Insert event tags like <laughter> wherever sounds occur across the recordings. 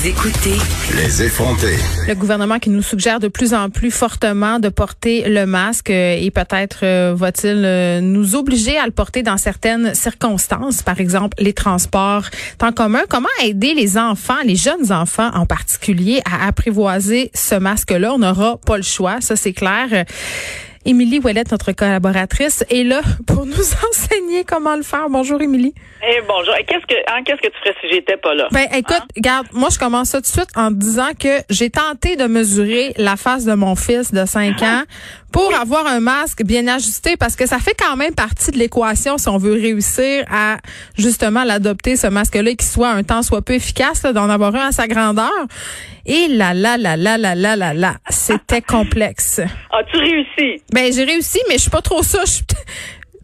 Vous écoutez Les effronter. Le gouvernement qui nous suggère de plus en plus fortement de porter le masque euh, et peut-être euh, va-t-il euh, nous obliger à le porter dans certaines circonstances, par exemple les transports en commun. Comment aider les enfants, les jeunes enfants en particulier, à apprivoiser ce masque-là? On n'aura pas le choix, ça c'est clair. Émilie Ouellette, notre collaboratrice, est là pour nous <laughs> enseigner comment le faire. Bonjour, Émilie. Eh bonjour. Qu'est-ce que, hein, qu'est-ce que tu ferais si j'étais pas là? Ben, écoute, regarde, moi, je commence ça tout de suite en disant que j'ai tenté de mesurer la face de mon fils de 5 ans pour avoir un masque bien ajusté parce que ça fait quand même partie de l'équation si on veut réussir à justement l'adopter, ce masque-là, et qu'il soit un temps soit peu efficace, d'en avoir un à sa grandeur. Et là, là, là, là, là, là, là, là, c'était <laughs> complexe. As-tu réussi? Ben, j'ai réussi, mais je suis pas trop ça. Je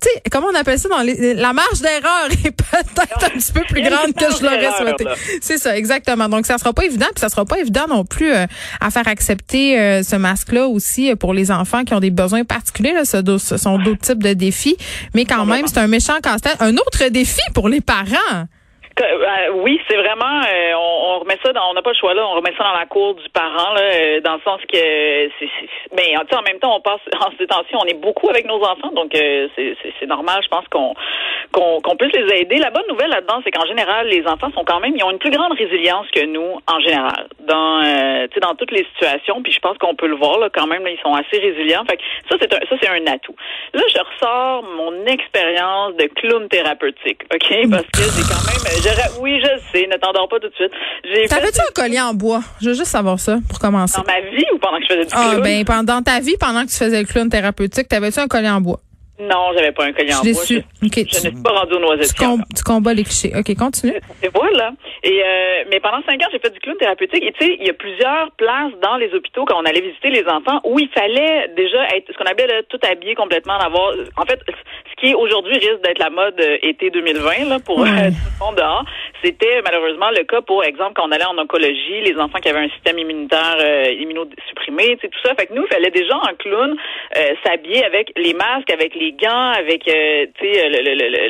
Tu sais, comment on appelle ça dans les, la marge d'erreur est peut-être un petit peu plus grande que je l'aurais souhaité. C'est ça, exactement. Donc, ça sera pas évident, puis ça sera pas évident non plus euh, à faire accepter euh, ce masque-là aussi euh, pour les enfants qui ont des besoins particuliers. Là, ce sont d'autres types de défis, mais quand même, c'est un méchant casse-tête. Un autre défi pour les parents. Euh, oui, c'est vraiment, euh, on, on remet ça dans, on n'a pas le choix là, on remet ça dans la cour du parent là, euh, dans le sens que, c'est, c'est- mais sais, en même temps, on passe <laughs> en temps-ci, on est beaucoup avec nos enfants, donc euh, c'est, c'est, normal, je pense qu'on, qu'on, qu'on puisse les aider. La bonne nouvelle là-dedans, c'est qu'en général, les enfants sont quand même, ils ont une plus grande résilience que nous en général, dans, euh, tu sais, dans toutes les situations. Puis je pense qu'on peut le voir là, quand même, là, ils sont assez résilients. Fait que ça, c'est un, ça, c'est un atout. Là, je ressors mon expérience de clown thérapeutique, ok, parce que j'ai quand même, oui, je sais, ne t'endors pas tout de suite. T'avais-tu un collier en bois? Je veux juste savoir ça pour commencer. dans ma vie ou pendant que je faisais du Ah, clown? ben, pendant ta vie, pendant que tu faisais le clown thérapeutique, t'avais-tu un collier en bois? Non, j'avais pas un collier en bois. Je, OK, je ne suis pas rendue aux noisettes. Tu, com- tu combats les clichés. OK, continue. Et voilà. Et euh, mais pendant cinq ans, j'ai fait du clown thérapeutique. Et tu sais, il y a plusieurs places dans les hôpitaux quand on allait visiter les enfants où il fallait déjà être ce qu'on appelle là, tout habillé complètement, d'avoir. En fait, ce qui aujourd'hui risque d'être la mode euh, été 2020 là pour euh, tout le monde dehors. C'était malheureusement le cas pour exemple quand on allait en oncologie, les enfants qui avaient un système immunitaire euh, immunosupprimé, tu sais tout ça. Fait que nous, il fallait déjà en clown euh, s'habiller avec les masques, avec les gants, avec euh, tu sais le, le, le, le-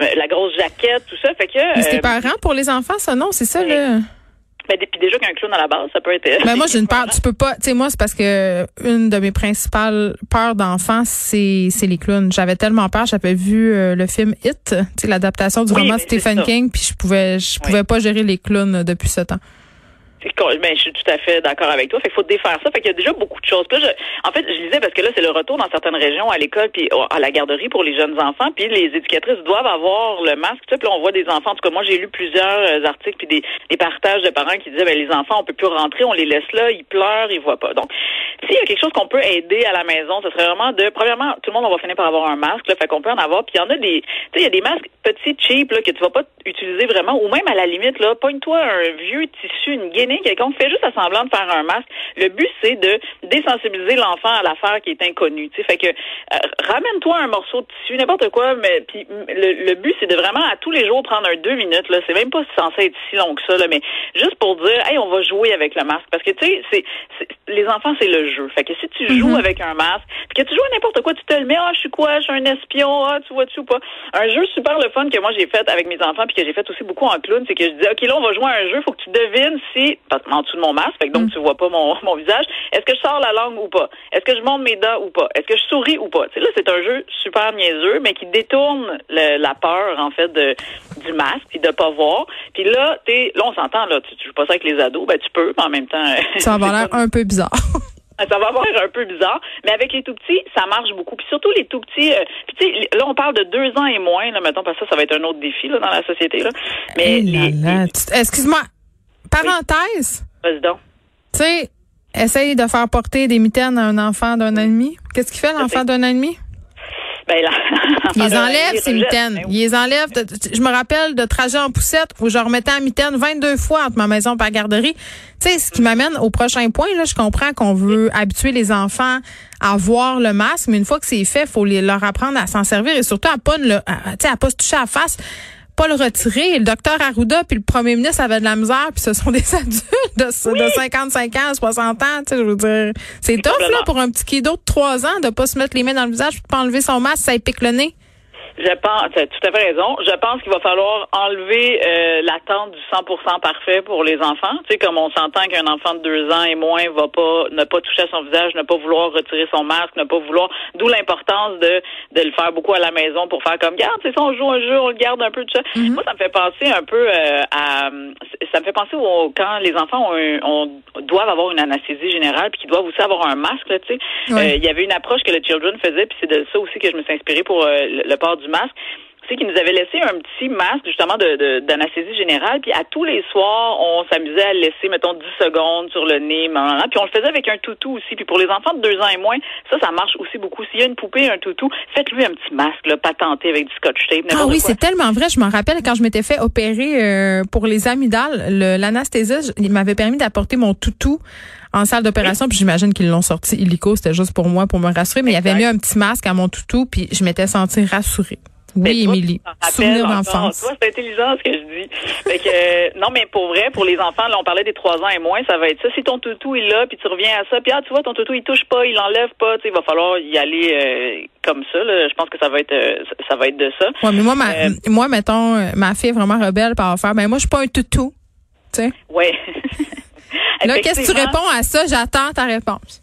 le- la grosse jaquette, tout ça. Fait que Mais c'était euh, parents pour les enfants, ça, non? C'est ça, oui. Là? ben, puis déjà qu'un clown à la base, ça peut être. Ben, moi, j'ai une peur. <laughs> Tu peux pas. Tu sais, moi, c'est parce que une de mes principales peurs d'enfants, c'est, c'est les clowns. J'avais tellement peur. J'avais vu euh, le film It, tu sais, l'adaptation du Oui, roman de mais c'est Stephen. King, puis je pouvais, je Oui. pouvais pas gérer les clowns euh, depuis ce temps. Ben, je suis tout à fait d'accord avec toi. Fait qu'il faut défaire ça. Fait qu'il y a déjà beaucoup de choses. Je- en fait, je lisais parce que là, c'est le retour dans certaines régions à l'école puis au- à la garderie pour les jeunes enfants. Puis les éducatrices doivent avoir le masque. Puis là, on voit des enfants. En tout cas, moi, j'ai lu plusieurs euh, articles puis des, des partages de parents qui disaient, ben, les enfants, on peut plus rentrer, on les laisse là, ils pleurent, ils voient pas. Donc, quelque chose qu'on peut aider à la maison, ce serait vraiment de, premièrement, tout le monde, on va finir par avoir un masque. Là, fait qu'on peut en avoir. Puis il y en a des, tu sais, il y a des masques petits, cheap, là, que tu vas pas utiliser vraiment, ou même à la limite, là, pogne-toi un vieux tissu, une guinée, quelconque, fais juste à semblant de faire un masque. Le but, c'est de désensibiliser l'enfant à l'affaire qui est inconnue. Tu sais, fait que euh, ramène-toi un morceau de tissu, n'importe quoi, mais puis le, but, c'est de vraiment à tous les jours prendre un deux minutes. Là, c'est même pas censé être si long que ça, là, mais juste pour dire, hey, on va jouer avec le masque, parce que tu sais, les enfants, c'est le jeu. Que si tu joues avec un masque, puis que tu joues à n'importe quoi, tu te le mets, ah, je suis quoi, je suis un espion, ah, tu vois-tu ou pas? Un jeu super le fun que moi j'ai fait avec mes enfants, puis que j'ai fait aussi beaucoup en clown, c'est que je disais, ok, là, on va jouer à un jeu, faut que tu devines si, en dessous de mon masque, fait que donc tu vois pas mon, mon visage, est-ce que je sors la langue ou pas? Est-ce que je monte mes dents ou pas? Est-ce que je souris ou pas? Là, c'est un jeu super niaiseux, mais qui détourne le- la peur, en fait, de, du masque, puis de pas voir. Puis là, tu là, on s'entend, là, tu, tu joues pas ça avec les ados, ben tu peux, mais en même temps... Ça va <laughs> l'air un peu bizarre. <laughs> Ça va avoir un peu bizarre, mais avec les tout petits, ça marche beaucoup. Puis surtout les tout petits, euh, puis tu sais, là on parle de deux ans et moins, là, mettons, parce que ça, ça va être un autre défi là, dans la société. Là. Mais là les, Excuse-moi. Parenthèse? vas-y donc. Tu sais, essaye de faire porter des mitaines à un enfant d'un an et demi. Qu'est-ce qu'il fait, l'enfant d'un an et demi? Ben, là, <laughs> Il les enlève, il ces mitaines. Ben Il les enlève. de- Je me rappelle de trajet en poussette où je remettais en mitaine 22 fois entre ma maison et la garderie. Tu sais, ce qui m'amène au prochain point, là, je comprends qu'on veut habituer les enfants à voir le masque, mais une fois que c'est fait, il faut les, leur apprendre à s'en servir et surtout à pas, ne le, à pas se toucher à la face. Pas le retirer. Le docteur Arruda puis le premier ministre avaient de la misère, puis ce sont des <laughs> adultes de, de 55 ans, 60 ans. Tu sais, je veux dire, c'est tough là pour un petit kiddo de 3 ans de pas se mettre les mains dans le visage, de pas enlever son masque, ça pique le nez. Je pense, tu as tout à fait raison. Je pense qu'il va falloir enlever euh, l'attente du 100% parfait pour les enfants. Tu sais, comme on s'entend qu'un enfant de deux ans et moins va pas, ne pas toucher à son visage, ne pas vouloir retirer son masque, ne pas vouloir, d'où l'importance de, de le faire beaucoup à la maison pour faire comme, garde, c'est ça, on joue un jeu, on le garde un peu, tout ça. Mm-hmm. Moi, ça me fait penser un peu euh, à, ça me fait penser au, quand les enfants ont, doivent avoir une anesthésie générale puis qu'ils doivent aussi avoir un masque, tu sais. Euh, il y avait une approche que le Children faisait puis c'est de ça aussi que je me suis inspirée pour le, le port du masque c'est qu'il nous avait laissé un petit masque justement de d'anesthésie générale, puis à tous les soirs, on s'amusait à le laisser, mettons, 10 secondes sur le nez, puis on le faisait avec un toutou aussi. Puis pour les enfants de deux ans et moins, ça, ça marche aussi beaucoup. S'il y a une poupée, un toutou, faites-lui un petit masque, là, patenté avec du scotch tape. Ah oui, c'est tellement vrai. Je m'en rappelle quand je m'étais fait opérer euh, pour les amygdales, l'anesthésiste, il m'avait permis d'apporter mon toutou en salle d'opération, puis j'imagine qu'ils l'ont sorti illico, c'était juste pour moi, pour me rassurer, mais il avait mis un petit masque à mon toutou, puis je m'étais sentie rassurée. Oui, Émilie. Souvenir d'enfance. Toi, c'est intelligent ce que je dis. Fait que, euh, non, mais pour vrai, pour les enfants, là, on parlait des trois ans et moins, ça va être ça. Si ton toutou est là, puis tu reviens à ça, puis ah, tu vois, ton toutou, il touche pas, il enlève pas, tu sais, il va falloir y aller euh, comme ça. Là. Je pense que ça va être euh, ça va être de ça. Ouais, mais moi, ma, moi, mettons, ma fille est vraiment rebelle par faire, ben moi, je suis pas un toutou. Tu sais? Oui. <laughs> là, qu'est-ce que tu réponds à ça? J'attends ta réponse.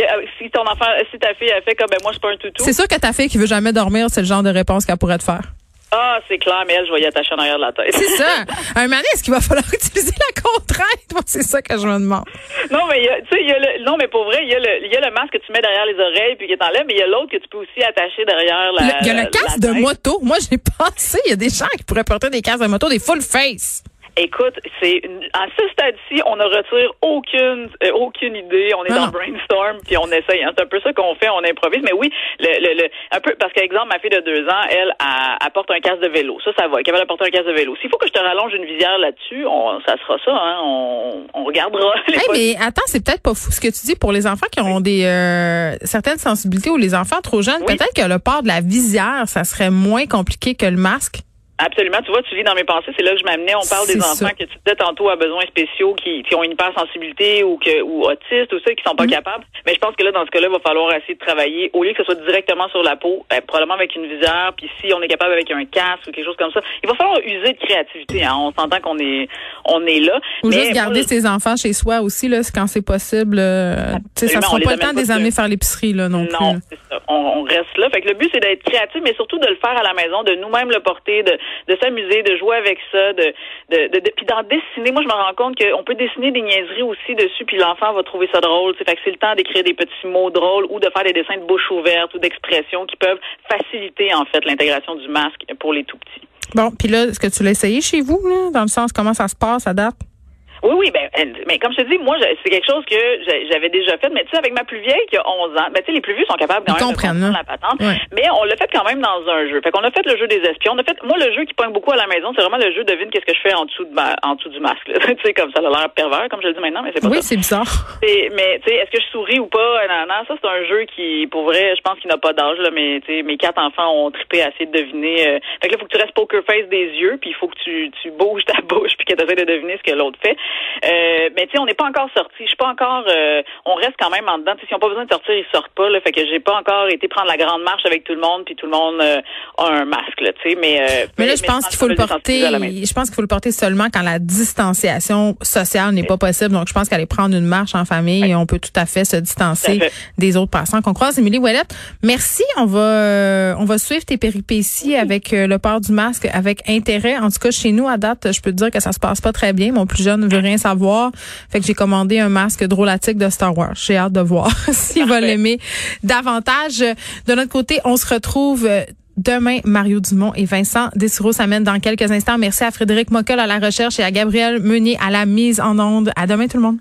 Euh, si ton enfant, si ta fille a fait comme ben moi je suis pas un toutou. C'est sûr que ta fille qui veut jamais dormir, c'est le genre de réponse qu'elle pourrait te faire. Ah, c'est clair, mais elle, je vais y attacher en arrière de la tête. C'est ça. <laughs> Un est-ce qu'il va falloir <laughs> utiliser la contrainte? Moi, c'est ça que je me demande. Non, mais tu sais, il y a le, non, mais pour vrai, il y a le, il y a le masque que tu mets derrière les oreilles puis qui t'enlève, mais il y a l'autre que tu peux aussi attacher derrière la. Il y a le casque de moto. Moi, j'ai <laughs> pensé, il y a des gens qui pourraient porter des casques de moto, des full face. Écoute, c'est à ce stade-ci, on ne retire aucune euh, aucune idée. On est dans brainstorm puis on essaye. Hein. C'est un peu ça qu'on fait, on improvise. Mais oui, le, le, un peu parce qu'exemple, ma fille de deux ans, elle, apporte un casque de vélo. Ça, ça va. Elle va apporter un casque de vélo. S'il faut que je te rallonge une visière là-dessus, ça sera ça. Hein. On, on regardera. <laughs> Les mais attends, c'est peut-être pas fou ce que tu dis pour les enfants qui ont des euh, certaines sensibilités ou les enfants trop jeunes. Peut-être que le port de la visière, ça serait moins compliqué que le masque. Absolument. Tu vois, tu lis dans mes pensées, c'est là que je m'amenais. On parle des enfants que tu disais tantôt à besoins spéciaux qui, qui ont une hypersensibilité ou que ou autistes ou ça qui sont pas mm-hmm. capables. Mais je pense que là, dans ce cas-là, il va falloir essayer de travailler au lieu que ce soit directement sur la peau, ben, probablement avec une visière. Puis si on est capable avec un casque ou quelque chose comme ça, il va falloir user de créativité. Hein. On s'entend qu'on est on est là. Ou juste garder ses enfants chez soi aussi là, quand c'est possible. Euh, ça sera pas le temps de les amener faire l'épicerie là non, non plus. Ça. On, on, reste là. Fait que le but c'est d'être créatif, mais surtout de le faire à la maison, de nous-mêmes le porter, de, de s'amuser de jouer avec ça, de, de, de, puis d'en dessiner. Moi, je me rends compte qu'on peut dessiner des niaiseries aussi dessus, puis l'enfant va trouver ça drôle. Fait que c'est le temps d'écrire des petits mots drôles ou de faire des dessins de bouche ouverte ou d'expressions qui peuvent faciliter en fait l'intégration du masque pour les tout petits. Bon, puis là, est-ce que tu l'as essayé chez vous, là, dans le sens comment ça se passe à date? Oui, oui, ben, mais comme je te dis, moi, c'est quelque chose que j'avais déjà fait, mais tu sais, avec ma plus vieille qui a 11 ans, ben, tu sais, les plus vieux sont capables quand même de comprendre la patente, mais on l'a fait quand même dans un jeu. Fait qu'on a fait le jeu des espions. On a fait, moi, le jeu qui pointe beaucoup à la maison, c'est vraiment le jeu devine qu'est-ce que je fais en dessous de ma, en dessous du masque, <laughs> tu sais, comme ça a l'air pervers, comme je le dis maintenant, mais c'est pas oui, c'est bizarre. Mais, tu sais, est-ce que je souris ou pas? Non, non, ça, c'est un jeu qui, pour vrai, je pense qu'il n'a pas d'âge, là, mais tu sais, mes quatre enfants ont trippé à essayer de deviner. Euh, fait que là, faut que tu restes poker face des yeux, puis il faut que tu, tu bouges ta <laughs> bouche, puis que tu essaies de deviner ce que l'autre fait. Euh, mais tu sais, on n'est pas encore sorti. Je suis pas encore. Euh, on reste quand même en dedans. S'ils n'ont pas besoin de sortir, ils sortent pas. Là, fait que j'ai pas encore été prendre la grande marche avec tout le monde, puis tout le monde euh, a un masque. Là, tu sais, mais, euh, mais là, je pense qu'il faut le porter. Je pense qu'il faut le porter seulement quand la distanciation sociale n'est pas possible. Donc, je pense qu'aller prendre une marche en famille, on peut tout à fait se distancer des autres passants qu'on croise. Émilie Ouellette, merci. On va on va suivre tes péripéties avec le port du masque avec intérêt. En tout cas, chez nous, à date, je peux te dire que ça se passe pas très bien. Mon plus jeune ne rien savoir. Fait que j'ai commandé un masque drôlatique de Star Wars. J'ai hâte de voir <laughs> s'il va l'aimer davantage. De notre côté, on se retrouve euh, demain. Mario Dumont et Vincent Dessureau s'amènent dans quelques instants. Merci à Frédéric Mockel à la recherche et à Gabriel Meunier à la mise en onde. À demain tout le monde.